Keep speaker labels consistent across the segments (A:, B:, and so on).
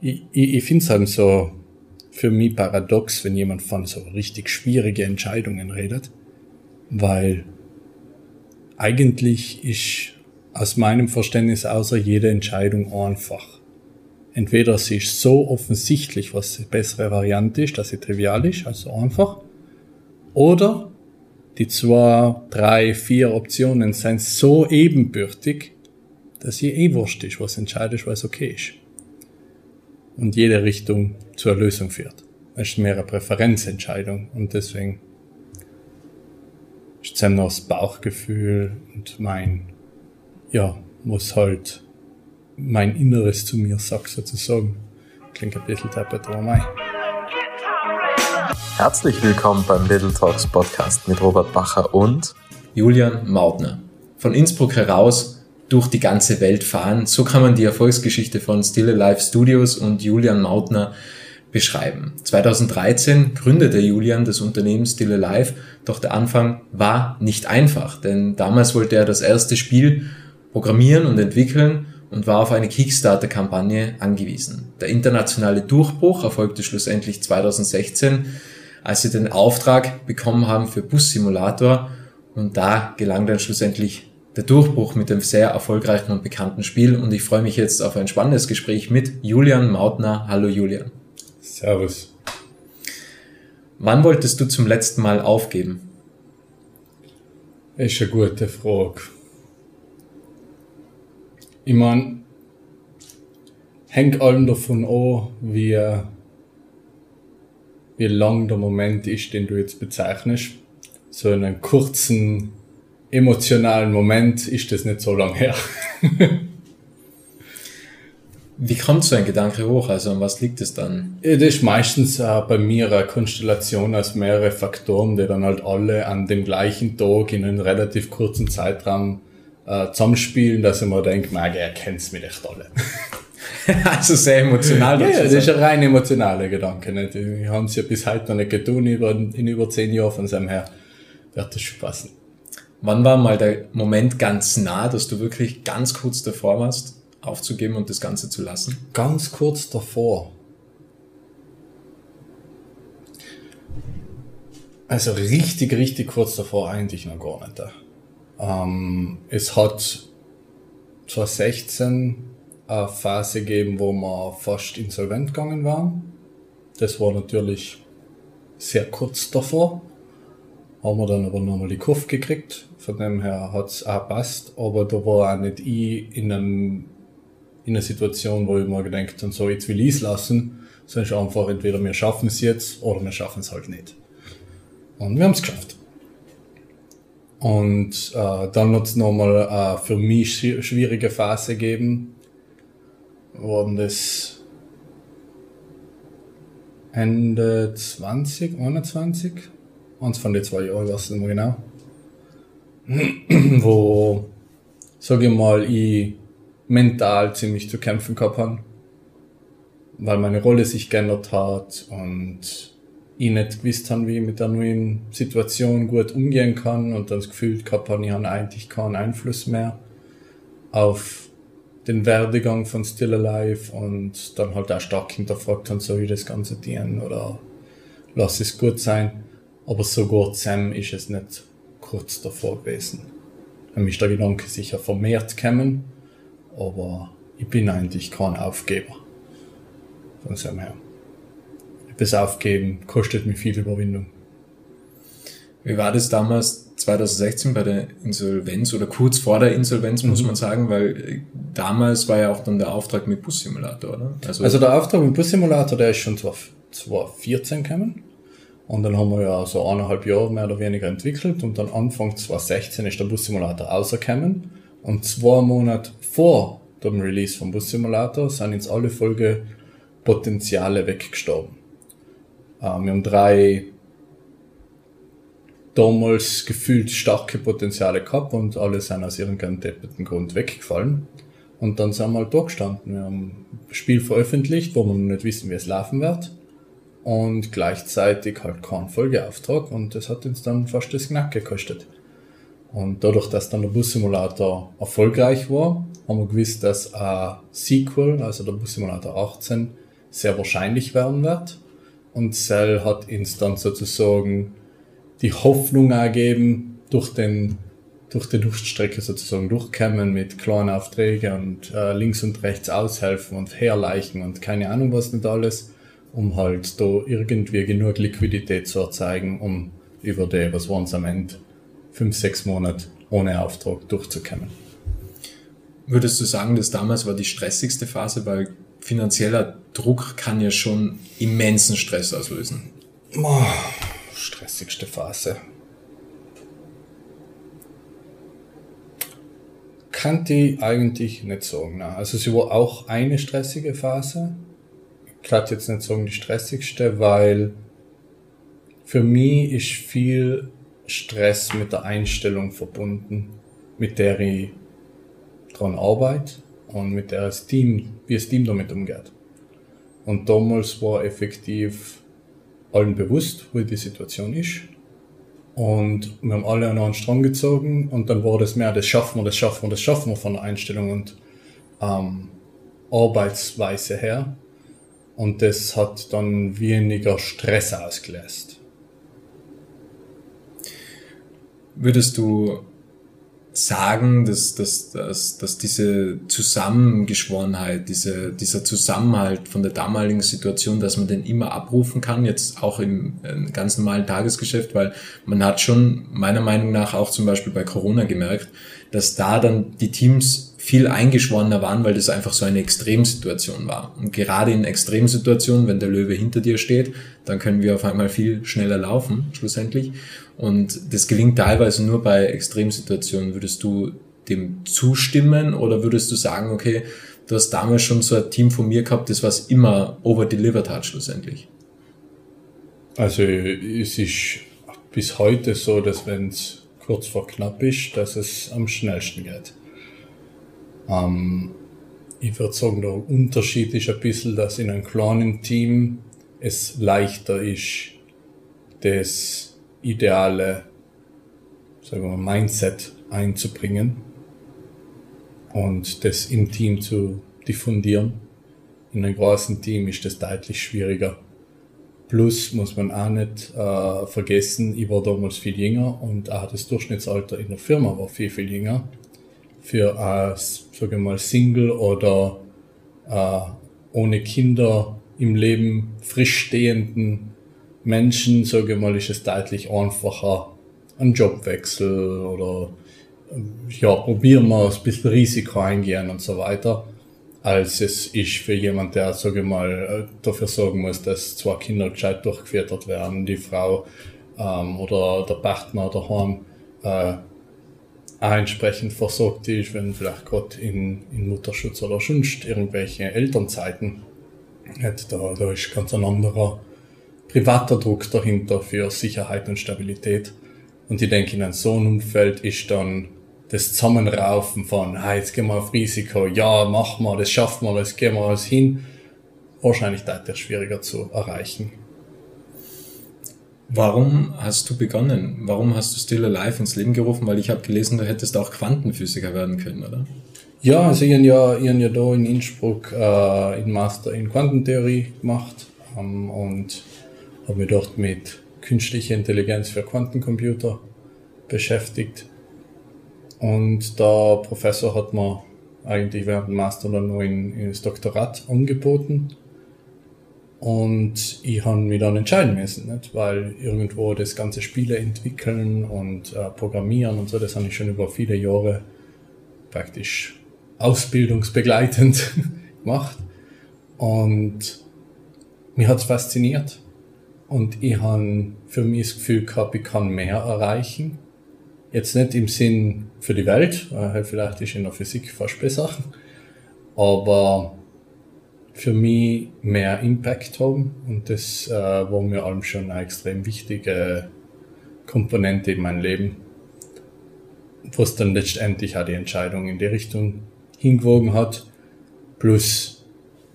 A: ich, ich, finde es halt so für mich paradox, wenn jemand von so richtig schwierige Entscheidungen redet, weil eigentlich ist aus meinem Verständnis außer jede Entscheidung einfach. Entweder sie ist so offensichtlich, was die bessere Variante ist, dass sie trivial ist, also einfach, oder die zwei, drei, vier Optionen sind so ebenbürtig, dass ihr eh wurscht ist, was entscheidet, was okay ist. Und jede Richtung zur Lösung führt. Es ist mehr eine Präferenzentscheidung und deswegen ist es noch das Bauchgefühl und mein, ja, muss halt mein Inneres zu mir sagt sozusagen. Klingt ein bisschen deppert, aber mein.
B: Herzlich willkommen beim Little Talks Podcast mit Robert Bacher und
C: Julian Mautner. Von Innsbruck heraus durch die ganze Welt fahren. So kann man die Erfolgsgeschichte von Still Alive Studios und Julian Mautner beschreiben. 2013 gründete Julian das Unternehmen Still Alive, doch der Anfang war nicht einfach, denn damals wollte er das erste Spiel programmieren und entwickeln und war auf eine Kickstarter-Kampagne angewiesen. Der internationale Durchbruch erfolgte schlussendlich 2016, als sie den Auftrag bekommen haben für Bus Simulator und da gelang dann schlussendlich der Durchbruch mit dem sehr erfolgreichen und bekannten Spiel und ich freue mich jetzt auf ein spannendes Gespräch mit Julian Mautner. Hallo Julian.
A: Servus.
C: Wann wolltest du zum letzten Mal aufgeben?
A: Ist eine gute Frage. Ich meine, hängt allem davon an, wie, wie lang der Moment ist, den du jetzt bezeichnest. So einen kurzen, emotionalen Moment ist das nicht so lang her.
C: Wie kommt so ein Gedanke hoch? Also an was liegt es dann?
A: Ja, das ist meistens äh, bei mir eine Konstellation aus mehreren Faktoren, die dann halt alle an dem gleichen Tag in einem relativ kurzen Zeitraum äh, zusammenspielen, dass ich mir denke, Maggie, er kennt's mich echt alle.
C: also sehr emotional.
A: ja, ja, das ist ein rein emotionaler Gedanke. Nicht? Wir haben es ja bis heute noch nicht getan, in, in über zehn Jahren von seinem her wird das schon passen.
C: Wann war mal der Moment ganz nah, dass du wirklich ganz kurz davor warst? aufzugeben und das Ganze zu lassen?
A: Ganz kurz davor. Also richtig, richtig kurz davor eigentlich noch gar nicht. Ähm, es hat 2016 eine Phase gegeben, wo wir fast insolvent gegangen waren. Das war natürlich sehr kurz davor. Haben wir dann aber nochmal die Kurve gekriegt. Von dem her hat's auch passt. Aber da war auch nicht ich in einem in einer Situation, wo ich mir gedacht habe, so jetzt will ich es lassen, sondern einfach entweder wir schaffen es jetzt oder wir schaffen es halt nicht. Und wir haben es geschafft. Und äh, dann hat es nochmal äh, für mich schwierige Phase gegeben. Worden das Ende 20, 21? Eins von den zwei Jahren, weiß ich nicht mehr genau. Wo, sag ich mal, ich mental ziemlich zu kämpfen gehabt haben, weil meine Rolle sich geändert hat und ich nicht gewusst habe, wie ich mit der neuen Situation gut umgehen kann und dann das Gefühl gehabt habe, ich habe eigentlich keinen Einfluss mehr auf den Werdegang von Still Alive und dann halt auch stark hinterfragt haben, soll ich das Ganze dienen oder lass es gut sein. Aber so gut Sam ist es nicht kurz davor gewesen. Dann ist der Gedanke sicher vermehrt gekommen aber ich bin eigentlich kein Aufgeber. Von dem her. Das Aufgeben kostet mir viel Überwindung.
C: Wie war das damals 2016 bei der Insolvenz oder kurz vor der Insolvenz, muss mhm. man sagen, weil äh, damals war ja auch dann der Auftrag mit Bus-Simulator, oder?
A: Also, also der Auftrag mit Bus-Simulator, der ist schon 2014 gekommen. Und dann haben wir ja so eineinhalb Jahre mehr oder weniger entwickelt und dann Anfang 2016 ist der Bus-Simulator rausgekommen. Und zwei Monate vor dem Release vom Bus Simulator sind jetzt alle Folge Potenziale weggestorben. Äh, wir haben drei damals gefühlt starke Potenziale gehabt und alle sind aus irgendeinem deppeten Grund weggefallen. Und dann sind wir halt da gestanden. Wir haben ein Spiel veröffentlicht, wo wir noch nicht wissen, wie es laufen wird. Und gleichzeitig halt keinen Folgeauftrag und das hat uns dann fast das Knack gekostet. Und dadurch, dass dann der Bus-Simulator erfolgreich war, haben wir gewusst, dass ein Sequel, also der Bus-Simulator 18, sehr wahrscheinlich werden wird. Und Cell hat uns dann sozusagen die Hoffnung ergeben, durch den durch die Durchstrecke sozusagen durchkommen mit kleinen Aufträgen und äh, links und rechts aushelfen und herleichen und keine Ahnung was nicht alles, um halt da irgendwie genug Liquidität zu erzeugen, um über die, was waren es am Ende, fünf, sechs Monate ohne Auftrag durchzukommen.
C: Würdest du sagen, dass damals war die stressigste Phase, weil finanzieller Druck kann ja schon immensen Stress auslösen?
A: Oh, stressigste Phase. Kann die eigentlich nicht sagen. Also sie war auch eine stressige Phase. Kann jetzt nicht sagen die stressigste, weil für mich ist viel Stress mit der Einstellung verbunden, mit der ich dran arbeite und mit der das Team, wie das Team damit umgeht. Und damals war effektiv allen bewusst, wie die Situation ist. Und wir haben alle an einen Strang gezogen und dann war das mehr, das schaffen wir, das schaffen wir, das schaffen wir von der Einstellung und ähm, Arbeitsweise her. Und das hat dann weniger Stress ausgelöst.
C: Würdest du sagen, dass, dass, dass, dass diese Zusammengeschworenheit, diese, dieser Zusammenhalt von der damaligen Situation, dass man den immer abrufen kann, jetzt auch im, ganz normalen Tagesgeschäft, weil man hat schon meiner Meinung nach auch zum Beispiel bei Corona gemerkt, dass da dann die Teams viel eingeschworener waren, weil das einfach so eine Extremsituation war. Und gerade in Extremsituationen, wenn der Löwe hinter dir steht, dann können wir auf einmal viel schneller laufen, schlussendlich. Und das gelingt teilweise nur bei Extremsituationen. Würdest du dem zustimmen oder würdest du sagen, okay, du hast damals schon so ein Team von mir gehabt, das was immer overdelivered hat, schlussendlich?
A: Also es ist bis heute so, dass wenn es kurz vor knapp ist, dass es am schnellsten geht. Ähm, ich würde sagen, der Unterschied ist ein bisschen, dass in einem kleinen Team es leichter ist, das ideale sagen wir Mindset einzubringen und das im Team zu diffundieren. In einem großen Team ist das deutlich schwieriger. Plus muss man auch nicht äh, vergessen, ich war damals viel jünger und auch das Durchschnittsalter in der Firma war viel, viel jünger für als, sage mal, Single oder äh, ohne Kinder im Leben frisch stehenden Menschen, sage mal, ist es deutlich einfacher, einen Jobwechsel oder ja, probieren wir ein bisschen Risiko eingehen und so weiter, als es ist für jemand, der, sage mal, dafür sorgen muss, dass zwei Kinder gescheit durchgefüttert werden, die Frau ähm, oder der Partner daheim äh, auch entsprechend versorgt ist, wenn vielleicht gerade in, in Mutterschutz oder sonst irgendwelche Elternzeiten hat. Da, da ist ganz ein anderer privater Druck dahinter für Sicherheit und Stabilität. Und ich denke, in einem so einem Umfeld ist dann das Zusammenraufen von, hey, jetzt gehen wir auf Risiko, ja, machen wir, das schaffen wir, das gehen wir alles hin, wahrscheinlich deutlich schwieriger zu erreichen.
C: Warum hast du begonnen? Warum hast du Still Alive ins Leben gerufen? Weil ich habe gelesen, du hättest auch Quantenphysiker werden können, oder?
A: Ja, also ich habe ja, hab ja da in Innsbruck äh, in Master in Quantentheorie gemacht ähm, und habe mich dort mit künstlicher Intelligenz für Quantencomputer beschäftigt. Und der Professor hat mir eigentlich während dem Master dann noch in, in das Doktorat angeboten. Und ich habe mich dann entscheiden müssen, nicht? weil irgendwo das ganze Spiele entwickeln und äh, programmieren und so, das habe ich schon über viele Jahre praktisch ausbildungsbegleitend gemacht. Und mich hat's fasziniert. Und ich habe für mich das Gefühl gehabt, ich kann mehr erreichen. Jetzt nicht im Sinn für die Welt, weil vielleicht ist in der Physik fast besser, aber für mich mehr Impact haben und das äh, war mir allem schon eine extrem wichtige Komponente in meinem Leben, was dann letztendlich auch die Entscheidung in die Richtung hingewogen hat, plus,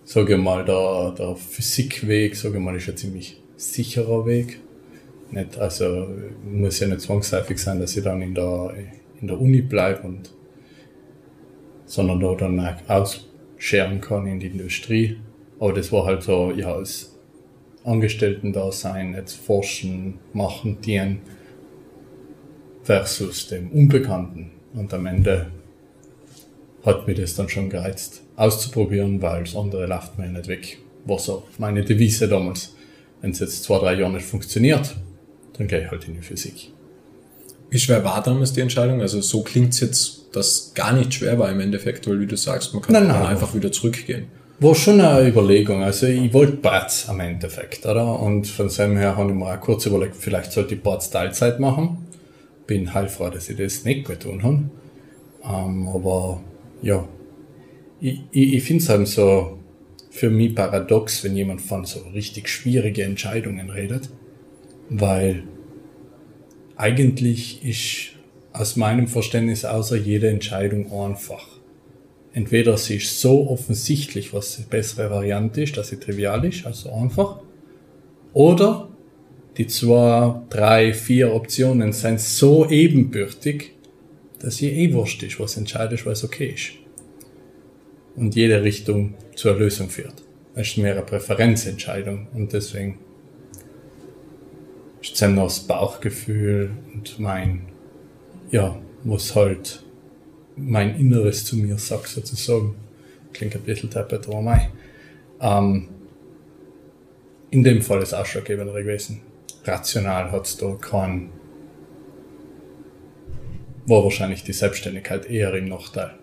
A: sage ich mal, der, der Physikweg, sage ich mal, ist ein ziemlich sicherer Weg. Nicht, also muss ja nicht zwangsläufig sein, dass ich dann in der, in der Uni bleibe sondern da dann auch aus scheren kann in die Industrie. Aber das war halt so, ja, das Angestellten-Dasein, jetzt forschen, machen, dienen versus dem Unbekannten. Und am Ende hat mir das dann schon gereizt, auszuprobieren, weil das andere läuft mir nicht weg. War so meine Devise damals. Wenn es jetzt zwei, drei Jahre nicht funktioniert, dann gehe ich halt in die Physik.
C: Wie schwer war damals die Entscheidung? Also so klingt es jetzt, dass gar nicht schwer war im Endeffekt, weil wie du sagst, man kann nein, nein, einfach wieder zurückgehen.
A: War schon eine Überlegung. Also ich wollte Parts am Endeffekt, oder? Und von dem her habe ich mir auch kurz überlegt, vielleicht sollte ich Parts Teilzeit machen. Bin heilfroh, dass ich das nicht getan habe. Ähm, aber ja, ich, ich, ich finde es halt so für mich paradox, wenn jemand von so richtig schwierige Entscheidungen redet, weil eigentlich ist aus meinem Verständnis außer jede Entscheidung einfach. Entweder sie ist so offensichtlich, was die bessere Variante ist, dass sie trivial ist, also einfach, oder die zwei, drei, vier Optionen sind so ebenbürtig, dass ihr eh wurscht ist, was entscheidet, was okay ist. Und jede Richtung zur Lösung führt. Es ist mehr eine Präferenzentscheidung und deswegen ist es das Bauchgefühl und mein, ja, was halt mein Inneres zu mir sagt sozusagen. Klingt ein bisschen deppert, aber mei. Ähm, in dem Fall ist ausschlaggebender gewesen. Rational hat es da keinen war wahrscheinlich die Selbstständigkeit eher im Nachteil.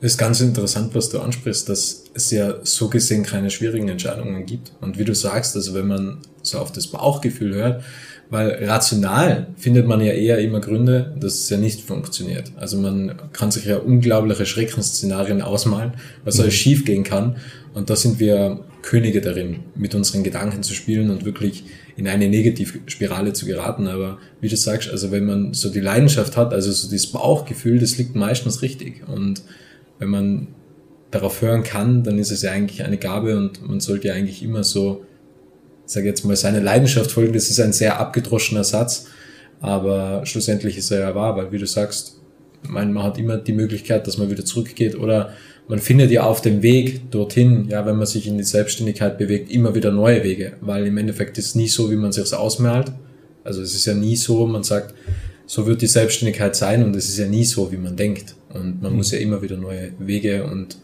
C: Das ist ganz interessant, was du ansprichst, dass es ja so gesehen keine schwierigen Entscheidungen gibt. Und wie du sagst, also wenn man so auf das Bauchgefühl hört, weil rational findet man ja eher immer Gründe, dass es ja nicht funktioniert. Also man kann sich ja unglaubliche Schreckensszenarien ausmalen, was mhm. alles schief gehen kann. Und da sind wir Könige darin, mit unseren Gedanken zu spielen und wirklich in eine Negativspirale zu geraten. Aber wie du sagst, also wenn man so die Leidenschaft hat, also so dieses Bauchgefühl, das liegt meistens richtig. Und wenn man darauf hören kann, dann ist es ja eigentlich eine Gabe und man sollte ja eigentlich immer so sage jetzt mal, seine Leidenschaft folgen. Das ist ein sehr abgedroschener Satz, aber schlussendlich ist er ja wahr, weil wie du sagst, man, man hat immer die Möglichkeit, dass man wieder zurückgeht oder man findet ja auf dem Weg dorthin, ja, wenn man sich in die Selbstständigkeit bewegt, immer wieder neue Wege, weil im Endeffekt ist es nie so, wie man sich ausmalt. Also es ist ja nie so, man sagt, so wird die Selbstständigkeit sein und es ist ja nie so, wie man denkt. Und man mhm. muss ja immer wieder neue Wege und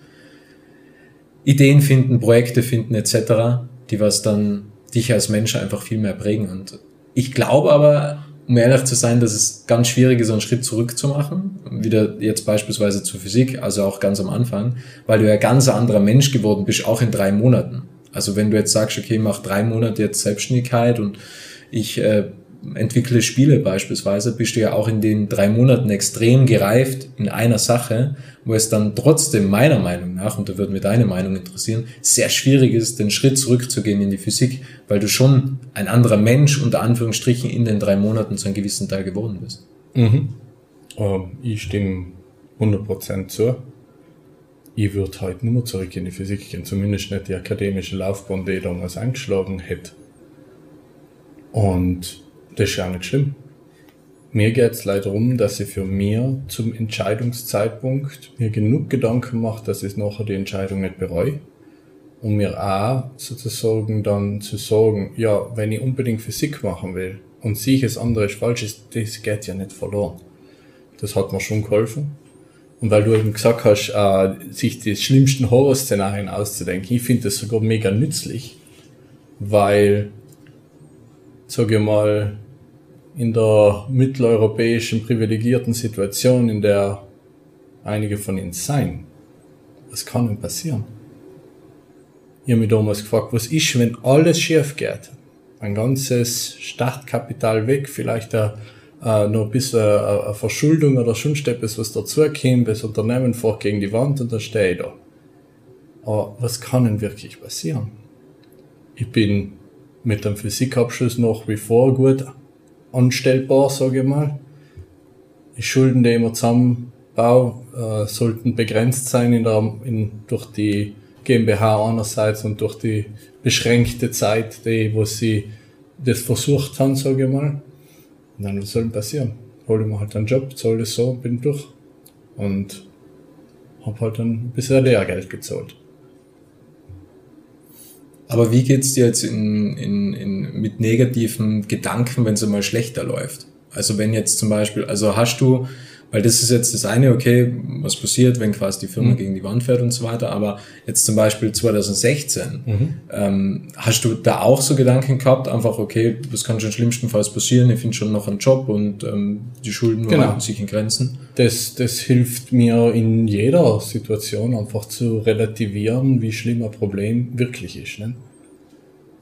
C: Ideen finden, Projekte finden etc., die was dann dich als Mensch einfach viel mehr prägen. Und ich glaube aber, um ehrlich zu sein, dass es ganz schwierig ist, einen Schritt zurück zu machen. Wieder jetzt beispielsweise zur Physik, also auch ganz am Anfang, weil du ja ganz anderer Mensch geworden bist, auch in drei Monaten. Also wenn du jetzt sagst, okay, mach drei Monate jetzt Selbstständigkeit und ich äh, entwickle Spiele beispielsweise, bist du ja auch in den drei Monaten extrem gereift in einer Sache, wo es dann trotzdem meiner Meinung nach, und da würde mir deine Meinung interessieren, sehr schwierig ist, den Schritt zurückzugehen in die Physik, weil du schon ein anderer Mensch unter Anführungsstrichen in den drei Monaten zu einem gewissen Teil geworden bist.
A: Mhm. Ähm, ich stimme 100% zu. Ich würde heute nicht mehr zurück in die Physik gehen, zumindest nicht die akademische Laufbahn, die ich damals eingeschlagen hätte. Und das ist ja nicht schlimm. Mir geht es leider darum, dass ich für mir zum Entscheidungszeitpunkt mir genug Gedanken mache, dass ich nachher die Entscheidung nicht bereue. Und mir auch sozusagen dann zu sagen, ja, wenn ich unbedingt Physik machen will und sehe es andere ist falsch ist, das geht ja nicht verloren. Das hat mir schon geholfen. Und weil du eben gesagt hast, äh, sich die schlimmsten Horrorszenarien auszudenken, ich finde das sogar mega nützlich, weil, sage ich mal, in der mitteleuropäischen privilegierten Situation, in der einige von ihnen sein. Was kann denn passieren? Ich habe mich damals gefragt, was ist, wenn alles schief geht? Ein ganzes Startkapital weg, vielleicht ein, äh, noch ein bisschen eine, eine Verschuldung oder sonst etwas, was dazukommt, das Unternehmen fährt gegen die Wand und dann stehe ich da. Aber was kann denn wirklich passieren? Ich bin mit dem Physikabschluss nach wie vor gut anstellbar, sage ich mal. Die Schulden, die ich immer zusammenbaue, äh, sollten begrenzt sein in der, in, durch die GmbH einerseits und durch die beschränkte Zeit, die, wo sie das versucht haben, sage ich mal. Und dann, was soll denn passieren? Hol ich mir halt einen Job, zahle das so bin durch. Und habe halt dann ein bisschen Lehrgeld gezahlt.
C: Aber wie geht's dir jetzt in, in, in, mit negativen Gedanken, wenn es einmal schlechter läuft? Also wenn jetzt zum Beispiel, also hast du weil das ist jetzt das eine, okay, was passiert, wenn quasi die Firma mhm. gegen die Wand fährt und so weiter. Aber jetzt zum Beispiel 2016, mhm. ähm, hast du da auch so Gedanken gehabt, einfach, okay, was kann schon schlimmstenfalls passieren? Ich finde schon noch einen Job und ähm, die Schulden genau. halten sich in Grenzen.
A: Das, das hilft mir in jeder Situation einfach zu relativieren, wie schlimm ein Problem wirklich ist. Ne?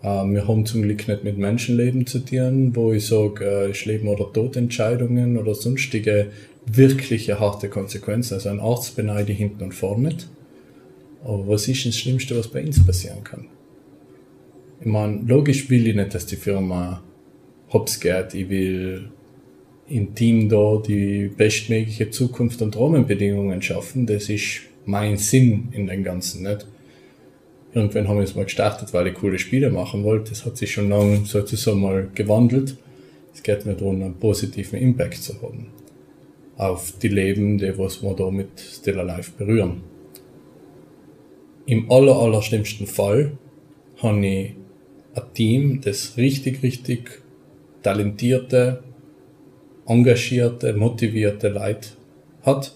A: Ähm, wir haben zum Glück nicht mit Menschenleben zu tun, wo ich sage, äh, ist Leben oder Todentscheidungen oder sonstige wirkliche harte Konsequenzen. Also ein Arzt beneide ich hinten und vorne nicht. Aber was ist das Schlimmste, was bei uns passieren kann? Ich meine, logisch will ich nicht, dass die Firma hops geht. Ich will im Team da die bestmögliche Zukunft und Rahmenbedingungen schaffen. Das ist mein Sinn in dem Ganzen, nicht? Irgendwann haben wir es mal gestartet, weil ich coole Spiele machen wollte. Das hat sich schon lange sozusagen mal gewandelt. Es geht mir darum, einen positiven Impact zu haben auf die Leben, die was wir da mit Still Alive berühren. Im aller, aller schlimmsten Fall habe ich ein Team, das richtig, richtig talentierte, engagierte, motivierte Leute hat,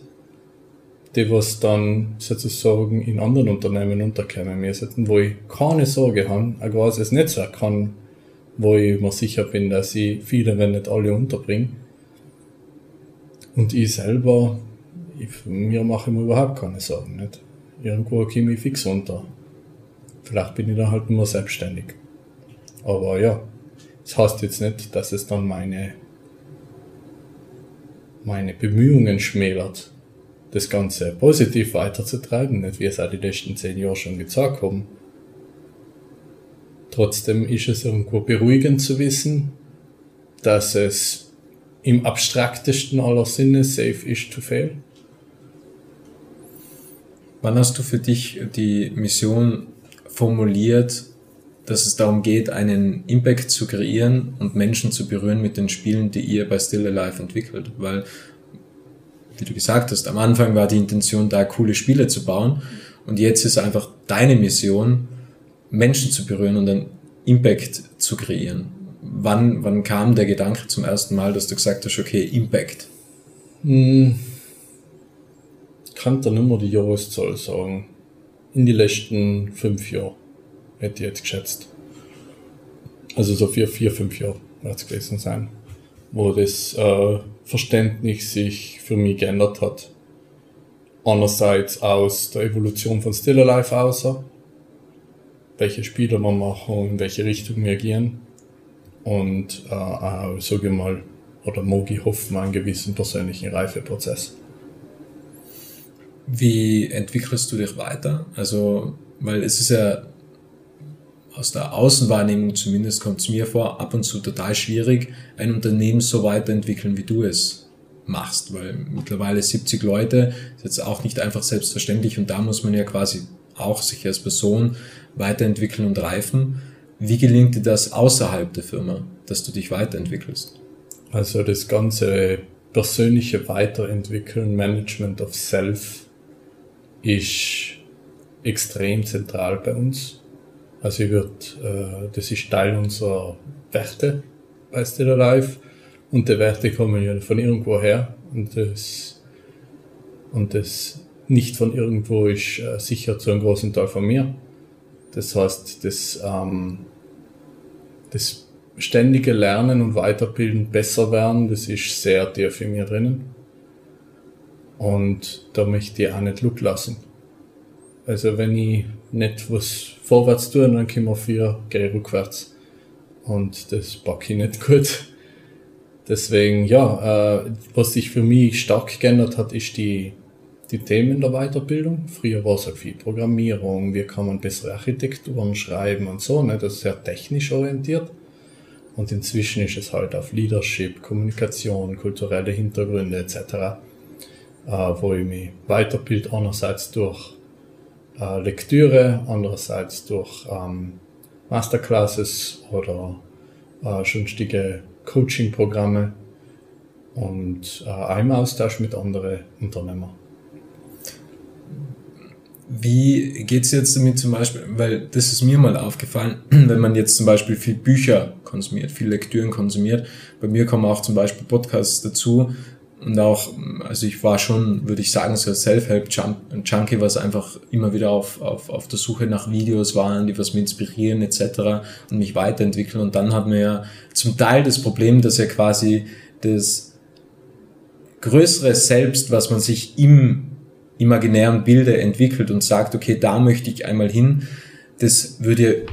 A: die was dann sozusagen in anderen Unternehmen unterkommen müssen, wo ich keine Sorge habe, ein großes Netzwerk kann, wo ich mir sicher bin, dass ich viele, wenn nicht alle unterbringe und ich selber, ich, mir mache ich mir überhaupt keine Sorgen. Nicht? Irgendwo komme ich fix runter. Vielleicht bin ich dann halt nur selbstständig. Aber ja, das heißt jetzt nicht, dass es dann meine, meine Bemühungen schmälert, das Ganze positiv weiterzutreiben, nicht wie es auch die letzten zehn Jahre schon gezeigt haben. Trotzdem ist es irgendwo beruhigend zu wissen, dass es im abstraktesten aller Sinne safe is to fail.
C: Wann hast du für dich die Mission formuliert, dass es darum geht, einen Impact zu kreieren und Menschen zu berühren mit den Spielen, die ihr bei Still Alive entwickelt? Weil, wie du gesagt hast, am Anfang war die Intention da, coole Spiele zu bauen und jetzt ist einfach deine Mission, Menschen zu berühren und einen Impact zu kreieren wann, wann kam der Gedanke zum ersten Mal, dass du gesagt hast, okay, Impact? Hm.
A: Kann da nicht mehr die Jahreszahl sagen. In die letzten fünf Jahren hätte ich jetzt geschätzt. Also so vier, vier, fünf Jahre wird es gewesen sein, wo das äh, Verständnis sich für mich geändert hat. Einerseits aus der Evolution von Still Alive außer, welche Spiele wir machen, in welche Richtung wir gehen und äh, auch, sage ich mal, oder Mogi hoffen einen gewissen persönlichen Reifeprozess.
C: Wie entwickelst du dich weiter? Also, weil es ist ja aus der Außenwahrnehmung zumindest kommt es mir vor, ab und zu total schwierig, ein Unternehmen so weiterentwickeln, wie du es machst, weil mittlerweile 70 Leute ist jetzt auch nicht einfach selbstverständlich und da muss man ja quasi auch sich als Person weiterentwickeln und reifen. Wie gelingt dir das außerhalb der Firma, dass du dich weiterentwickelst?
A: Also das ganze persönliche Weiterentwickeln, Management of Self ist extrem zentral bei uns. Also ich würde, äh, das ist Teil unserer Werte bei Still Alive und die Werte kommen ja von irgendwo her und das, und das nicht von irgendwo ist äh, sicher zu einem großen Teil von mir. Das heißt, das ähm, das ständige Lernen und Weiterbilden, besser werden, das ist sehr tief in mir drinnen. Und da möchte ich auch nicht Look lassen. Also wenn ich nicht was vorwärts tue, dann komme ich vier, gehe rückwärts. Und das packe ich nicht gut. Deswegen, ja, äh, was sich für mich stark geändert hat, ist die die Themen der Weiterbildung. Früher war es halt viel Programmierung, wie kann man bessere Architekturen schreiben und so, ne? das ist sehr technisch orientiert. Und inzwischen ist es halt auf Leadership, Kommunikation, kulturelle Hintergründe etc., äh, wo ich mich weiterbild, einerseits durch äh, Lektüre, andererseits durch ähm, Masterclasses oder äh, sonstige Coaching-Programme und äh, im Austausch mit anderen Unternehmern.
C: Wie geht's jetzt damit zum Beispiel, weil das ist mir mal aufgefallen, wenn man jetzt zum Beispiel viel Bücher konsumiert, viel Lektüren konsumiert, bei mir kommen auch zum Beispiel Podcasts dazu und auch, also ich war schon, würde ich sagen, so Self-Help-Junkie, was einfach immer wieder auf, auf, auf der Suche nach Videos waren, die was mich inspirieren etc. und mich weiterentwickeln und dann hat man ja zum Teil das Problem, dass ja quasi das größere Selbst, was man sich im imaginären Bilder entwickelt und sagt, okay, da möchte ich einmal hin, das würde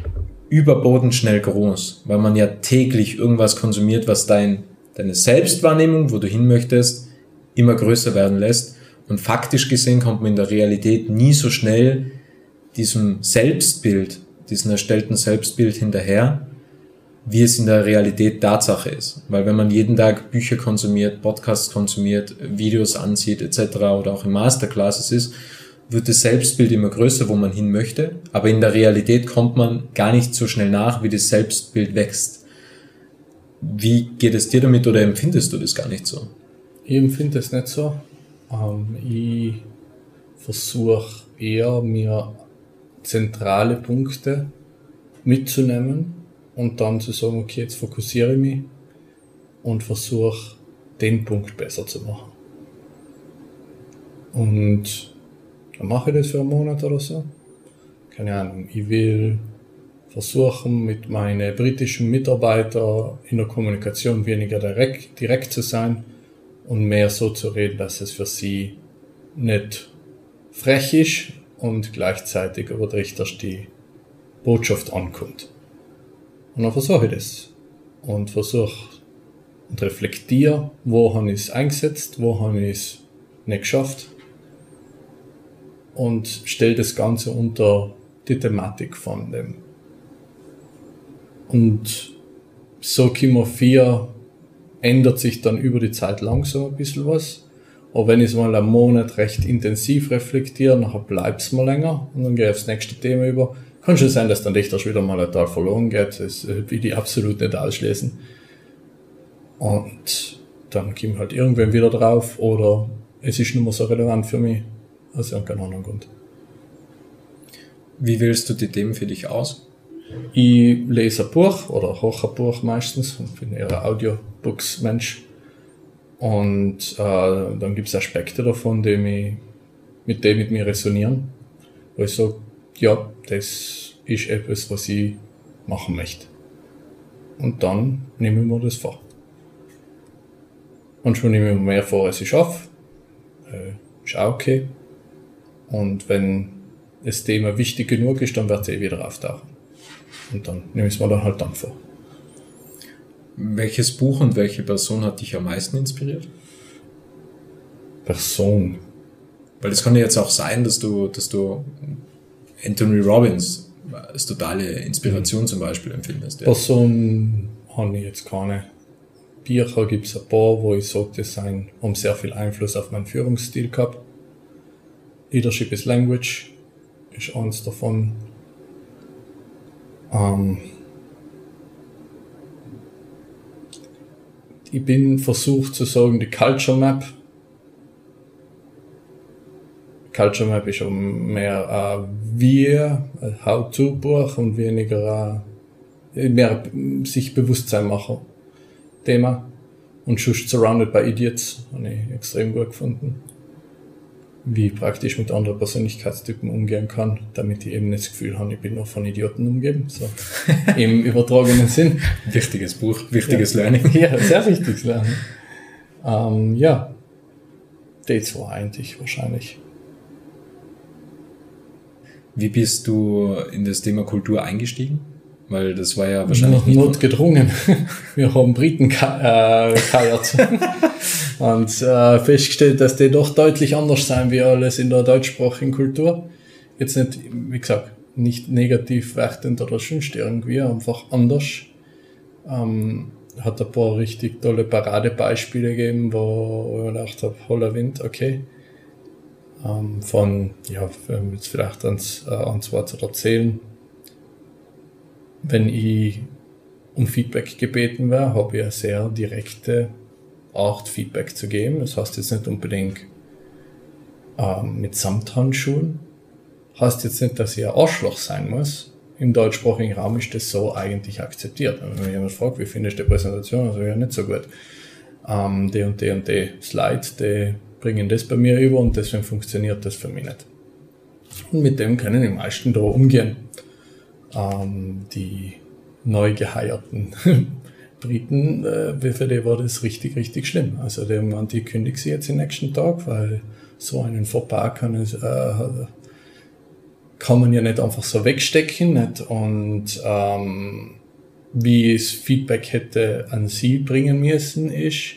C: überboden schnell groß, weil man ja täglich irgendwas konsumiert, was dein, deine Selbstwahrnehmung, wo du hin möchtest, immer größer werden lässt. Und faktisch gesehen kommt man in der Realität nie so schnell diesem Selbstbild, diesem erstellten Selbstbild hinterher, wie es in der Realität Tatsache ist. Weil wenn man jeden Tag Bücher konsumiert, Podcasts konsumiert, Videos ansieht etc. oder auch in Masterclasses ist, wird das Selbstbild immer größer, wo man hin möchte. Aber in der Realität kommt man gar nicht so schnell nach, wie das Selbstbild wächst. Wie geht es dir damit oder empfindest du das gar nicht so?
A: Ich empfinde es nicht so. Ähm, ich versuche eher, mir zentrale Punkte mitzunehmen und dann zu sagen, okay, jetzt fokussiere ich mich und versuche den Punkt besser zu machen. Und dann mache ich das für einen Monat oder so. Keine Ahnung, ich will versuchen, mit meinen britischen Mitarbeitern in der Kommunikation weniger direkt, direkt zu sein und mehr so zu reden, dass es für sie nicht frech ist und gleichzeitig über die Botschaft ankommt. Und dann versuche ich das. Und versuche und reflektiere, wo habe ich es eingesetzt, wo habe ich es nicht geschafft. Und stelle das Ganze unter die Thematik von dem. Und so Kimmer 4 ändert sich dann über die Zeit langsam ein bisschen was. Aber wenn ich es mal einen Monat recht intensiv reflektiere, nachher bleibt es mal länger und dann gehe ich aufs nächste Thema über kann schon sein, dass dann Lichter wieder mal ein Teil verloren geht. Das will ich absolut nicht ausschließen. Und dann komme halt irgendwann wieder drauf oder es ist nicht mehr so relevant für mich aus irgendeinem anderen Grund.
C: Wie wählst du die Themen für dich aus?
A: Ich lese ein Buch oder hoche ein Buch meistens und bin eher ein Audiobooks-Mensch. Und äh, dann gibt es Aspekte davon, die mich, mit denen mit mir resonieren. Wo ich sage, ja, das ist etwas, was ich machen möchte. Und dann nehme ich mir das vor. Schon nehme ich mir mehr vor, als ich schaffe. Äh, ist auch okay. Und wenn das Thema wichtig genug ist, dann wird es eh wieder auftauchen. Und dann nehme ich es mir dann halt dann vor.
C: Welches Buch und welche Person hat dich am meisten inspiriert?
A: Person.
C: Weil es kann ja jetzt auch sein, dass du, dass du Anthony Robbins als totale Inspiration mhm. zum Beispiel empfindest.
A: Ja. Person habe ich jetzt keine. Bücher gibt es ein paar, wo ich sage, das sind, haben sehr viel Einfluss auf meinen Führungsstil gehabt. Leadership is Language ist eins davon. Ähm, ich bin versucht zu sagen, die Culture Map Culture Map ist mehr ein Wir, ein How-to-Buch und weniger ein mehr sich Bewusstsein machen Thema. Und Schuss Surrounded by Idiots habe ich extrem gut gefunden. Wie ich praktisch mit anderen Persönlichkeitstypen umgehen kann, damit ich eben nicht das Gefühl habe, ich bin noch von Idioten umgeben. So. Im übertragenen Sinn.
C: Wichtiges Buch, wichtiges
A: ja.
C: Learning.
A: Ja, sehr wichtiges Lernen. Ähm, ja, die zwei eigentlich wahrscheinlich.
C: Wie bist du in das Thema Kultur eingestiegen? Weil das war ja wahrscheinlich
A: nicht notgedrungen. Wir haben Briten geheiert äh, und äh, festgestellt, dass die doch deutlich anders sein wie alles in der deutschsprachigen Kultur. Jetzt nicht, wie gesagt, nicht negativ wertend oder sonst irgendwie, einfach anders. Ähm, hat ein paar richtig tolle Paradebeispiele gegeben, wo ich gedacht habe, holler Wind, okay ähm, von, ja, jetzt vielleicht ans, äh, ans Wort erzählen. Wenn ich um Feedback gebeten wäre, habe ich eine sehr direkte Art, Feedback zu geben. Das heißt jetzt nicht unbedingt ähm, mit Samthandschuhen, heißt jetzt nicht, dass ich ein Arschloch sein muss. Im deutschsprachigen Raum ist das so eigentlich akzeptiert. Wenn mich jemand fragt, wie findest du die Präsentation, also ja nicht so gut. Ähm, die und die und die Slide, die bringen das bei mir über und deswegen funktioniert das für mich nicht. Und mit dem können die meisten da umgehen. Ähm, die neu geheierten Briten, äh, für die war das richtig, richtig schlimm. Also die haben die kündigt sie jetzt den nächsten Tag, weil so einen Fauxpas kann, es, äh, kann man ja nicht einfach so wegstecken. Nicht? Und ähm, wie es Feedback hätte an sie bringen müssen, ist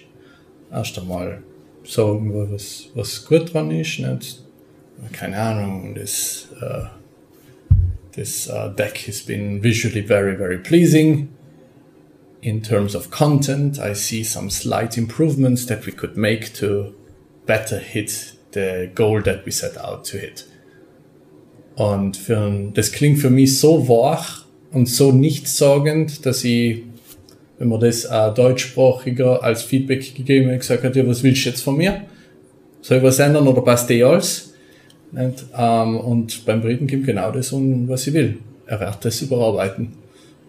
A: erst einmal sagen, was, was gut dran ist. Nicht? Keine Ahnung, das, uh, this uh, deck has been visually very, very pleasing. In terms of content, I see some slight improvements that we could make to better hit the goal that we set out to hit. Und für, das klingt für mich so wach und so nichtssagend, dass ich, wenn man das äh, deutschsprachiger als Feedback gegeben hat, gesagt hat, ja, was willst du jetzt von mir? Soll ich was ändern oder passt dir alles? Und, ähm, und beim Briten gibt genau das um, was ich will. Er wird das überarbeiten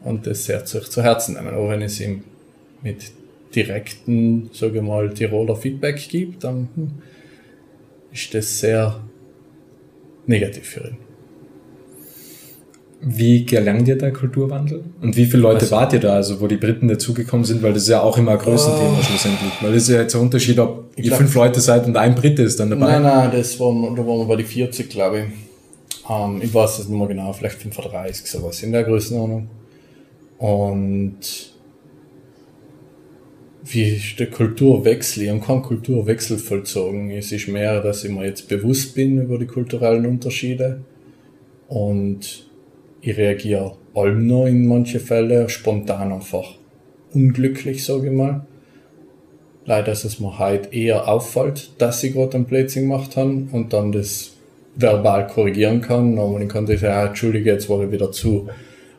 A: und das sehr zu, zu Herzen nehmen. Auch wenn es ihm mit direkten, sage ich mal, Tiroler Feedback gibt, dann hm, ist das sehr negativ für ihn.
C: Wie gelang dir der Kulturwandel? Und wie viele Leute also, wart ihr da, also wo die Briten dazugekommen sind? Weil das ist ja auch immer ein Größenthema oh, schlussendlich. Weil das ist ja jetzt ein Unterschied, ob ihr glaub, fünf Leute seid und ein Brite ist dann dabei.
A: Nein, nein, das waren, da waren wir bei die 40, glaube ich. Ähm, ich weiß es nicht mehr genau, vielleicht 35, sowas in der Größenordnung. Und wie der Kulturwechsel? Ich habe keinen Kulturwechsel vollzogen. Es ist mehr, dass ich mir jetzt bewusst bin über die kulturellen Unterschiede und ich reagiere allem noch in manche Fälle spontan einfach unglücklich, sage ich mal. Leider ist es mir heute eher auffällt, dass ich gerade ein Blödsinn gemacht habe und dann das verbal korrigieren kann. Ich kann sagen, ja, entschuldige, jetzt war ich wieder zu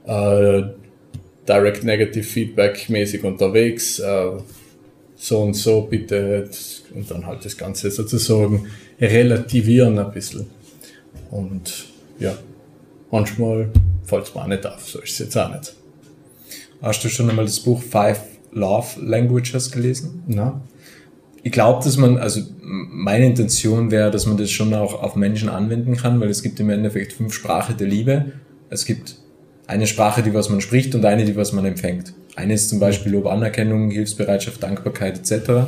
A: äh, Direct Negative Feedback mäßig unterwegs. Äh, so und so bitte. Und dann halt das Ganze sozusagen relativieren ein bisschen. Und ja, manchmal fällt es mir auch nicht auf, so ist es jetzt auch nicht.
C: Hast du schon einmal das Buch Five Love Languages gelesen?
A: Na.
C: Ich glaube, dass man, also meine Intention wäre, dass man das schon auch auf Menschen anwenden kann, weil es gibt im Endeffekt fünf Sprachen der Liebe. Es gibt eine Sprache, die was man spricht und eine, die was man empfängt. Eine ist zum Beispiel Lob, Anerkennung, Hilfsbereitschaft, Dankbarkeit etc.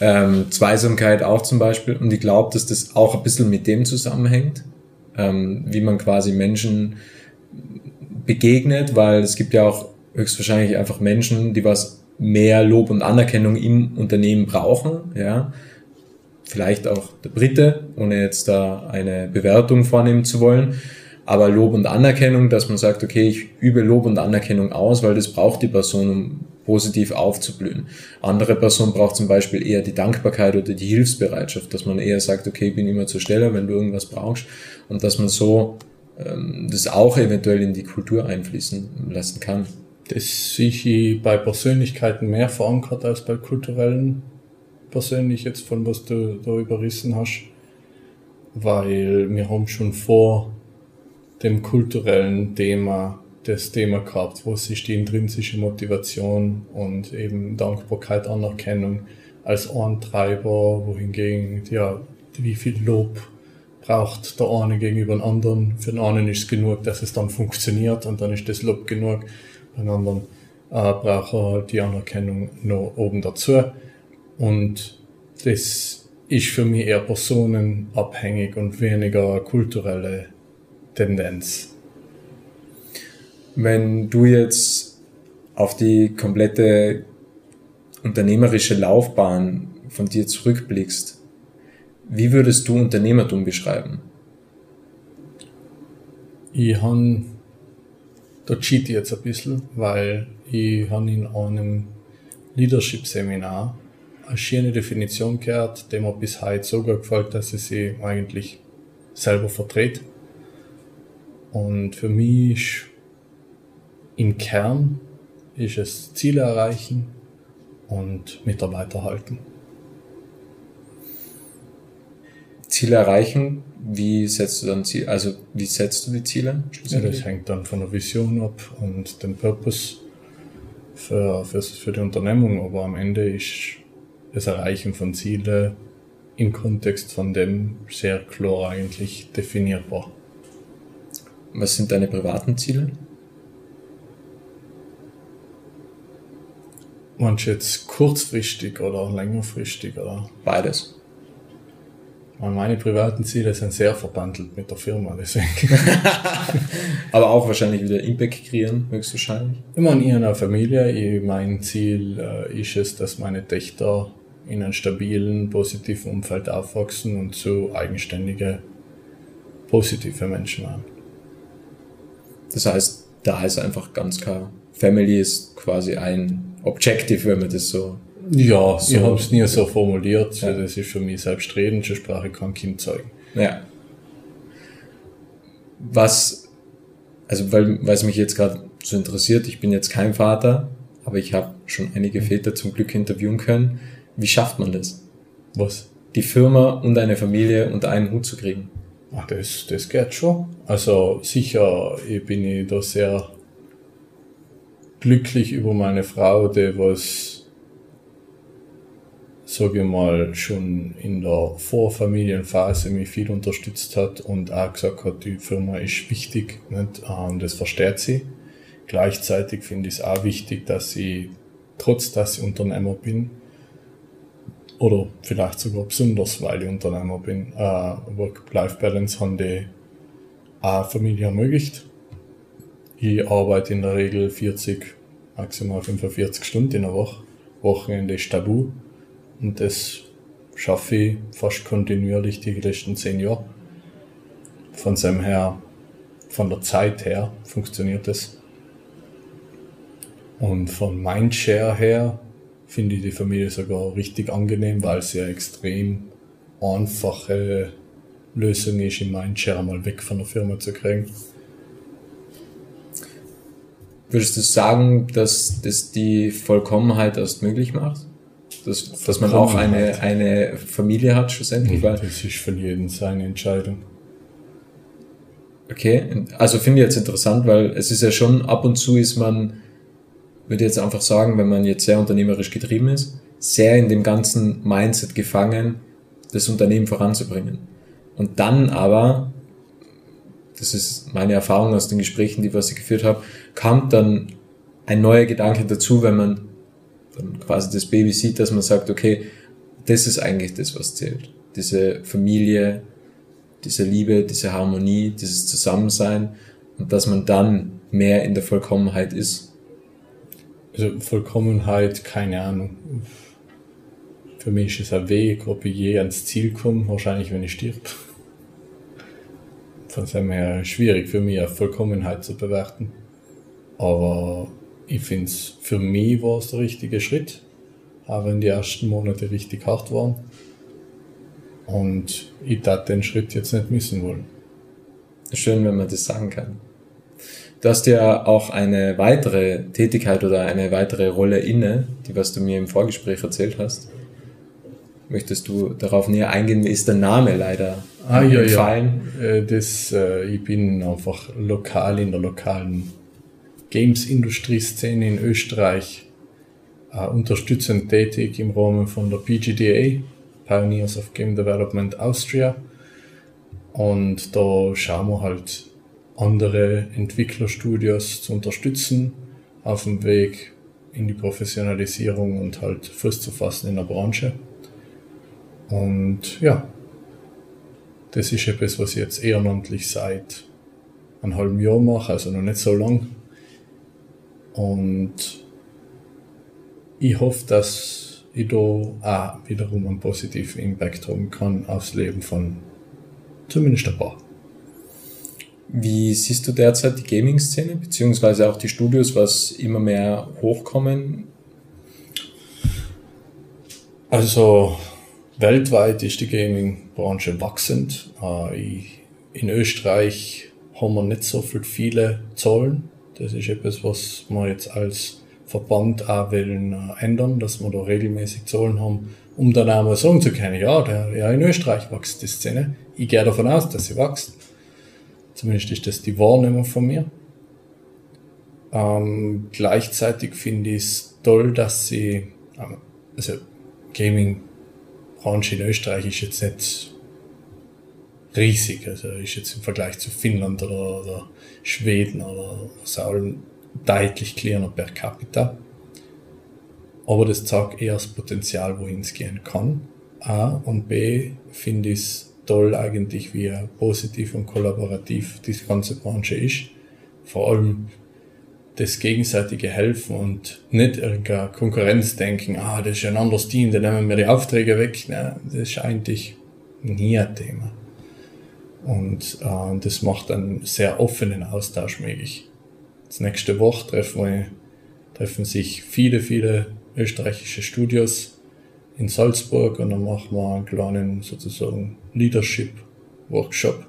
C: Ähm, Zweisamkeit auch zum Beispiel. Und ich glaube, dass das auch ein bisschen mit dem zusammenhängt, ähm, wie man quasi Menschen begegnet, weil es gibt ja auch höchstwahrscheinlich einfach Menschen, die was mehr Lob und Anerkennung im Unternehmen brauchen, ja. Vielleicht auch der Brite, ohne jetzt da eine Bewertung vornehmen zu wollen. Aber Lob und Anerkennung, dass man sagt, okay, ich übe Lob und Anerkennung aus, weil das braucht die Person, um positiv aufzublühen. Andere Person braucht zum Beispiel eher die Dankbarkeit oder die Hilfsbereitschaft, dass man eher sagt, okay, ich bin immer zur Stelle, wenn du irgendwas brauchst und dass man so ähm, das auch eventuell in die Kultur einfließen lassen kann.
A: Das sehe ich bei Persönlichkeiten mehr verankert als bei kulturellen persönlich jetzt von was du da überrissen hast, weil wir haben schon vor dem kulturellen Thema das Thema gehabt, was ist die intrinsische Motivation und eben Dankbarkeit, Anerkennung als Antreiber, wohingegen, ja, wie viel Lob braucht der eine gegenüber dem anderen. Für den einen ist es genug, dass es dann funktioniert und dann ist das Lob genug. Den anderen äh, braucht er die Anerkennung noch oben dazu. Und das ist für mich eher personenabhängig und weniger kulturelle Tendenz.
C: Wenn du jetzt auf die komplette unternehmerische Laufbahn von dir zurückblickst, wie würdest du Unternehmertum beschreiben?
A: Ich habe, da cheat ich jetzt ein bisschen, weil ich habe in einem Leadership-Seminar eine schöne Definition gehört, die mir bis heute so gut gefällt, dass ich sie eigentlich selber vertrete. Und für mich ist im Kern ist es Ziele erreichen und Mitarbeiter halten.
C: Ziele erreichen, wie setzt du dann Ziel, also wie setzt du die Ziele?
A: Ja, das hängt dann von der Vision ab und dem Purpose für, für, für die Unternehmung, aber am Ende ist das Erreichen von Zielen im Kontext von dem sehr klar eigentlich definierbar.
C: Was sind deine privaten Ziele?
A: Du jetzt kurzfristig oder längerfristig oder?
C: Beides.
A: Meine privaten Ziele sind sehr verbandelt mit der Firma, deswegen.
C: Aber auch wahrscheinlich wieder Impact kreieren, höchstwahrscheinlich.
A: Ich habe eine Familie. Ich, mein Ziel äh, ist es, dass meine Töchter in einem stabilen, positiven Umfeld aufwachsen und zu eigenständige, positive Menschen werden.
C: Das heißt, da ist einfach ganz klar, Family ist quasi ein Objective, wenn man das so.
A: Ja, so ich habe es nie so formuliert. Ja. Das ist für mich selbstredend, schon Sprache kann Kind zeugen.
C: Ja. Was, also weil, weil es mich jetzt gerade so interessiert, ich bin jetzt kein Vater, aber ich habe schon einige Väter zum Glück interviewen können. Wie schafft man das?
A: Was?
C: Die Firma und eine Familie unter einen Hut zu kriegen.
A: Ach, das, das geht schon. Also sicher ich bin ich da sehr glücklich über meine Frau, die was, sage ich mal, schon in der Vorfamilienphase mich viel unterstützt hat und auch gesagt hat, die Firma ist wichtig nicht? ähm, das versteht sie. Gleichzeitig finde ich es auch wichtig, dass ich, trotz dass ich Unternehmer bin, oder vielleicht sogar besonders, weil ich Unternehmer bin, äh, Work-Life-Balance haben die auch Familie ermöglicht. Ich arbeite in der Regel 40, maximal 45 Stunden in der Woche. Wochenende ist tabu. Und das schaffe ich fast kontinuierlich die letzten zehn Jahre. Von dem her, von der Zeit her funktioniert das. Und von Mindshare her finde ich die Familie sogar richtig angenehm, weil sie eine extrem einfache Lösung ist, in Mindshare mal weg von der Firma zu kriegen.
C: Würdest du sagen, dass das die Vollkommenheit erst möglich macht? Dass, dass man auch eine, eine Familie hat schlussendlich?
A: Weil das ist von jedem seine Entscheidung.
C: Okay, also finde ich jetzt interessant, weil es ist ja schon, ab und zu ist man, würde jetzt einfach sagen, wenn man jetzt sehr unternehmerisch getrieben ist, sehr in dem ganzen Mindset gefangen, das Unternehmen voranzubringen. Und dann aber das ist meine Erfahrung aus den Gesprächen, die was ich geführt habe, kam dann ein neuer Gedanke dazu, wenn man dann quasi das Baby sieht, dass man sagt, okay, das ist eigentlich das, was zählt. Diese Familie, diese Liebe, diese Harmonie, dieses Zusammensein und dass man dann mehr in der Vollkommenheit ist.
A: Also Vollkommenheit, keine Ahnung. Für mich ist es ein Weg, ob ich je ans Ziel komme, wahrscheinlich wenn ich stirb von dem her schwierig für mich, Vollkommenheit zu bewerten. Aber ich finde es, für mich war es der richtige Schritt, auch wenn die ersten Monate richtig hart waren. Und ich tat den Schritt jetzt nicht missen wollen.
C: Schön, wenn man das sagen kann. Du hast ja auch eine weitere Tätigkeit oder eine weitere Rolle inne, die was du mir im Vorgespräch erzählt hast. Möchtest du darauf näher eingehen? Mir ist der Name leider
A: ah, ja, entfallen. Ja. Äh, das, äh, ich bin einfach lokal in der lokalen Games-Industrie-Szene in Österreich äh, unterstützend tätig im Rahmen von der PGDA, Pioneers of Game Development Austria. Und da schauen wir halt andere Entwicklerstudios zu unterstützen auf dem Weg in die Professionalisierung und halt Fuß zu fassen in der Branche. Und ja, das ist etwas, was ich jetzt ehrenamtlich seit einem halben Jahr mache, also noch nicht so lang. Und ich hoffe, dass ich da auch wiederum einen positiven Impact haben kann aufs Leben von zumindest ein paar.
C: Wie siehst du derzeit die Gaming-Szene, beziehungsweise auch die Studios, was immer mehr hochkommen?
A: Also, Weltweit ist die Gaming-Branche wachsend. Äh, in Österreich haben wir nicht so viele Zahlen. Das ist etwas, was man jetzt als Verband auch wollen äh, ändern, dass wir da regelmäßig Zahlen haben, um dann auch mal sagen zu können, ja, der, ja in Österreich wächst die Szene. Ich gehe davon aus, dass sie wächst. Zumindest ist das die Wahrnehmung von mir. Ähm, gleichzeitig finde ich es toll, dass sie, ähm, also Gaming-Branche in Österreich ist jetzt nicht riesig, also ist jetzt im Vergleich zu Finnland oder, oder Schweden oder was deutlich kleiner per capita. Aber das zeigt eher das Potenzial, wohin es gehen kann. A und B finde ich es toll eigentlich, wie positiv und kollaborativ die ganze Branche ist. Vor allem das gegenseitige Helfen und nicht irgendein Konkurrenzdenken, ah, das ist ein anderes Team, da nehmen wir die Aufträge weg. Nein, das ist eigentlich nie ein Thema. Und äh, das macht einen sehr offenen Austausch möglich. Das nächste Woche treffen, wir, treffen sich viele, viele österreichische Studios in Salzburg und dann machen wir einen kleinen sozusagen Leadership Workshop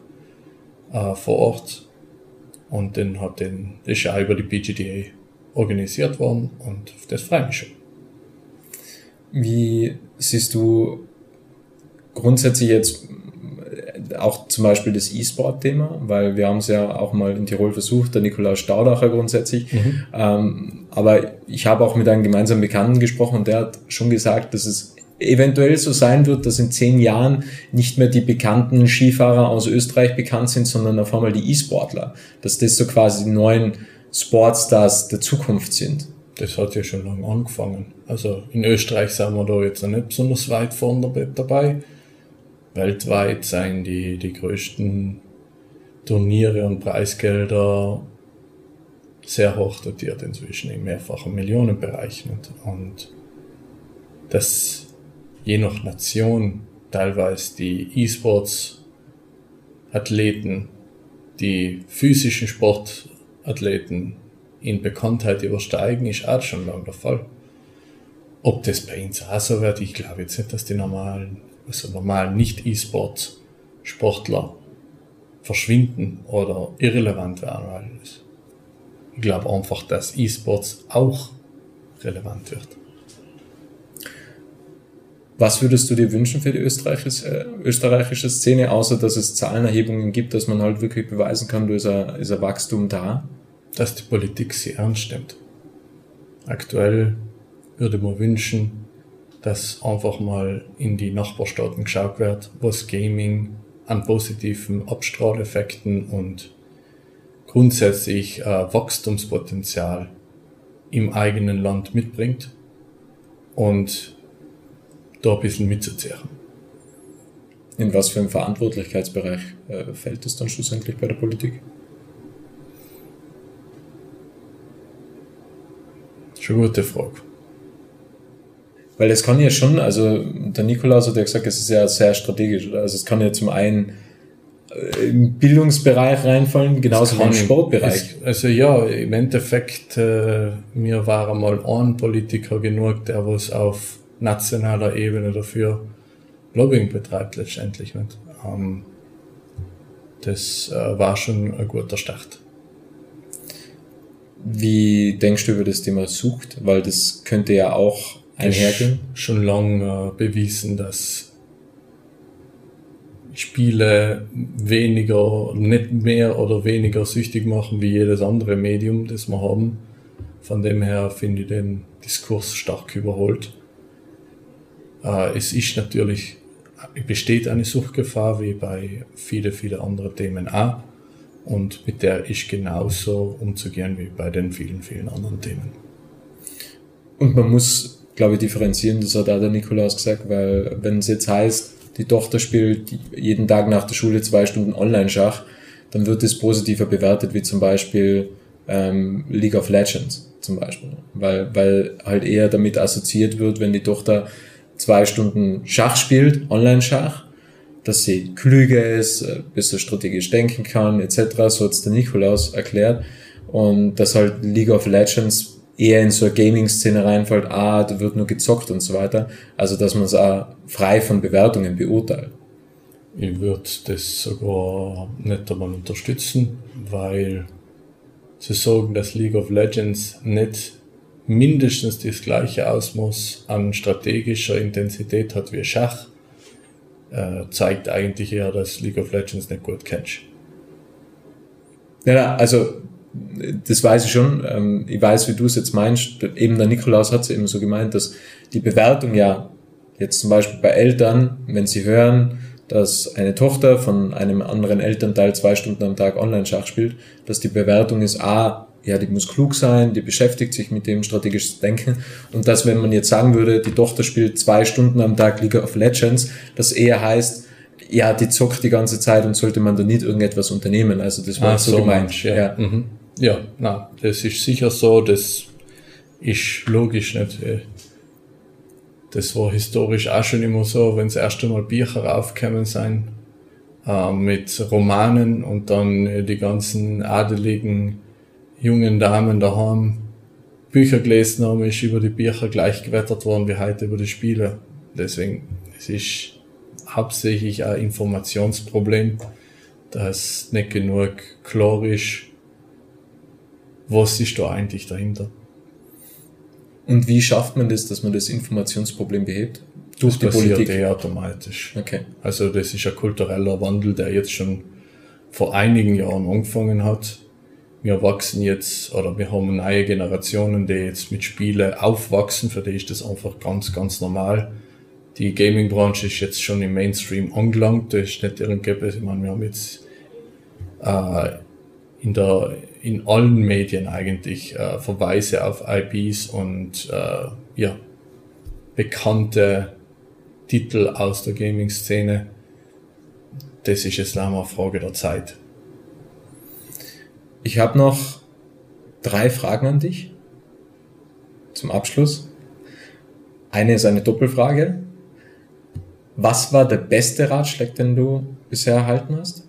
A: äh, vor Ort. Und den hat den, das ist ja über die BGDA organisiert worden und das freue mich schon.
C: Wie siehst du grundsätzlich jetzt auch zum Beispiel das E-Sport-Thema, weil wir haben es ja auch mal in Tirol versucht, der Nikolaus Staudacher grundsätzlich. Mhm. Ähm, aber ich habe auch mit einem gemeinsamen Bekannten gesprochen und der hat schon gesagt, dass es eventuell so sein wird, dass in zehn Jahren nicht mehr die bekannten Skifahrer aus Österreich bekannt sind, sondern auf einmal die E-Sportler. Dass das so quasi die neuen Sportstars der Zukunft sind.
A: Das hat ja schon lange angefangen. Also in Österreich sind wir da jetzt nicht besonders weit vorne dabei weltweit seien die, die größten Turniere und Preisgelder sehr hoch dotiert inzwischen im mehrfachen Millionenbereich. Und dass je nach Nation teilweise die E-Sports-Athleten, die physischen Sportathleten in Bekanntheit übersteigen, ist auch schon lange der Fall. Ob das bei uns auch so wird, ich glaube jetzt nicht, dass die normalen also normal nicht E-Sport-Sportler verschwinden oder irrelevant werden, weil ich glaube einfach, dass E-Sports auch relevant wird.
C: Was würdest du dir wünschen für die österreichische, äh, österreichische Szene, außer dass es Zahlenerhebungen gibt, dass man halt wirklich beweisen kann, da ist ein, ist ein Wachstum da?
A: Dass die Politik sie ernst nimmt. Aktuell würde man wünschen, dass einfach mal in die Nachbarstaaten geschaut wird, was Gaming an positiven Abstrahleffekten und grundsätzlich äh, Wachstumspotenzial im eigenen Land mitbringt und da ein bisschen mitzuziehen.
C: In was für einen Verantwortlichkeitsbereich äh, fällt es dann schlussendlich bei der Politik?
A: Schon gute Frage.
C: Weil es kann ja schon, also der Nikolaus hat ja gesagt, es ist ja sehr strategisch. Also es kann ja zum einen äh, im Bildungsbereich reinfallen, genauso wie im Sportbereich.
A: Es, also ja, im Endeffekt, äh, mir war einmal ein Politiker genug, der was auf nationaler Ebene dafür Lobbying betreibt letztendlich. Nicht? Ähm, das äh, war schon ein guter Start.
C: Wie denkst du über das Thema Sucht? Weil das könnte ja auch einhergehen?
A: Schon lange äh, bewiesen, dass Spiele weniger, nicht mehr oder weniger süchtig machen wie jedes andere Medium, das wir haben. Von dem her finde ich den Diskurs stark überholt. Äh, es ist natürlich, besteht eine Suchtgefahr wie bei viele, viele andere Themen auch. Und mit der ist genauso umzugehen wie bei den vielen, vielen anderen Themen.
C: Und man muss glaube ich, differenzieren. Das hat auch der Nikolaus gesagt, weil wenn es jetzt heißt, die Tochter spielt jeden Tag nach der Schule zwei Stunden Online-Schach, dann wird es positiver bewertet, wie zum Beispiel ähm, League of Legends zum Beispiel. Weil, weil halt eher damit assoziiert wird, wenn die Tochter zwei Stunden Schach spielt, Online-Schach, dass sie klüger ist, äh, besser strategisch denken kann, etc., so hat es der Nikolaus erklärt. Und dass halt League of Legends eher in so eine Gaming-Szene reinfällt, ah, da wird nur gezockt und so weiter. Also, dass man es auch frei von Bewertungen beurteilt.
A: Ich würde das sogar nicht einmal unterstützen, weil sie sagen, dass League of Legends nicht mindestens das gleiche Ausmaß an strategischer Intensität hat wie Schach, äh, zeigt eigentlich eher, dass League of Legends nicht gut kennst.
C: Ja, also das weiß ich schon. Ähm, ich weiß, wie du es jetzt meinst. Eben der Nikolaus hat es eben so gemeint, dass die Bewertung ja jetzt zum Beispiel bei Eltern, wenn sie hören, dass eine Tochter von einem anderen Elternteil zwei Stunden am Tag Online-Schach spielt, dass die Bewertung ist, ah, ja, die muss klug sein, die beschäftigt sich mit dem strategischen Denken und dass, wenn man jetzt sagen würde, die Tochter spielt zwei Stunden am Tag League of Legends, das eher heißt, ja, die zockt die ganze Zeit und sollte man da nicht irgendetwas unternehmen. Also das war so, so gemeint.
A: ja, ja. Mhm. Ja na, das ist sicher so, das ist logisch nicht. Äh, das war historisch auch schon immer so, wenn das erste Mal Bücher aufgekommen sind, äh, mit Romanen und dann äh, die ganzen adeligen jungen Damen daheim Bücher gelesen haben, ist über die Bücher gleich gewettert worden wie heute über die Spiele. Deswegen, es ist hauptsächlich ein Informationsproblem, dass nicht genug klar ist, was ist da eigentlich dahinter.
C: Und wie schafft man das, dass man das Informationsproblem behebt?
A: Durch das die Politik? Eh automatisch.
C: Okay.
A: Also das ist ein kultureller Wandel, der jetzt schon vor einigen Jahren angefangen hat. Wir wachsen jetzt, oder wir haben neue Generationen, die jetzt mit Spiele aufwachsen, für die ist das einfach ganz, ganz normal. Die Gaming-Branche ist jetzt schon im Mainstream angelangt, das ist nicht irgendetwas, ich meine, wir haben jetzt äh, in der in allen Medien eigentlich äh, Verweise auf IPs und äh, ja, bekannte Titel aus der Gaming-Szene. Das ist jetzt leider eine Frage der Zeit.
C: Ich habe noch drei Fragen an dich zum Abschluss. Eine ist eine Doppelfrage. Was war der beste Ratschlag, den du bisher erhalten hast?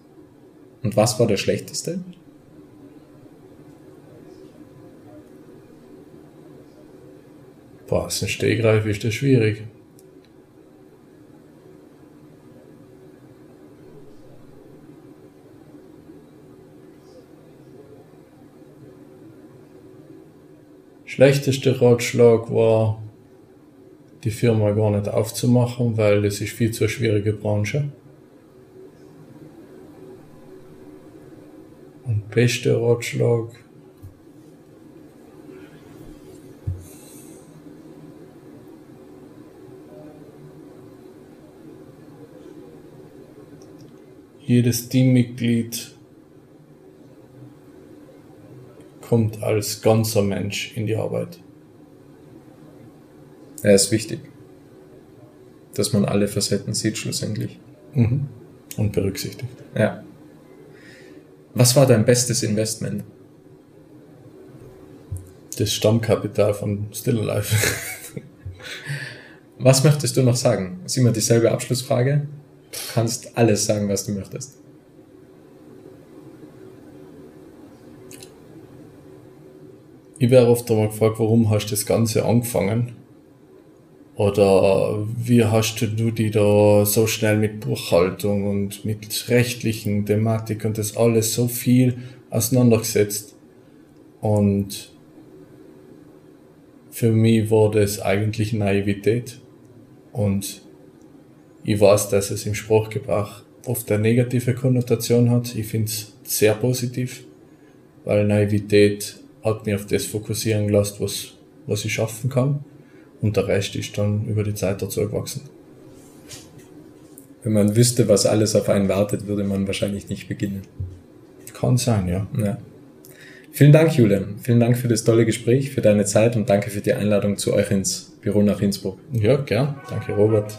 C: Und was war der schlechteste?
A: Boah, ist ein Stegreif ist das schwierig. Schlechteste Ratschlag war, die Firma gar nicht aufzumachen, weil es ist viel zu eine schwierige Branche. Und beste Ratschlag, jedes Teammitglied kommt als ganzer Mensch in die Arbeit.
C: Er ist wichtig, dass man alle Facetten sieht schlussendlich.
A: Mhm. Und berücksichtigt.
C: Ja. Was war dein bestes Investment?
A: Das Stammkapital von Still Alive.
C: Was möchtest du noch sagen? ist immer dieselbe Abschlussfrage kannst alles sagen, was du möchtest.
A: Ich werde oft einmal gefragt, warum hast du das Ganze angefangen? Oder wie hast du die da so schnell mit Buchhaltung und mit rechtlichen Thematik und das alles so viel auseinandergesetzt? Und für mich war das eigentlich Naivität. Und ich weiß, dass es im Sprachgebrauch oft eine negative Konnotation hat. Ich finde es sehr positiv, weil Naivität hat mich auf das fokussieren gelassen, was, was ich schaffen kann. Und der Rest ist dann über die Zeit dazu gewachsen.
C: Wenn man wüsste, was alles auf einen wartet, würde man wahrscheinlich nicht beginnen.
A: Kann sein, ja.
C: ja. Vielen Dank, Julian. Vielen Dank für das tolle Gespräch, für deine Zeit und danke für die Einladung zu euch ins Büro nach Innsbruck.
A: Ja, gern. Danke, Robert.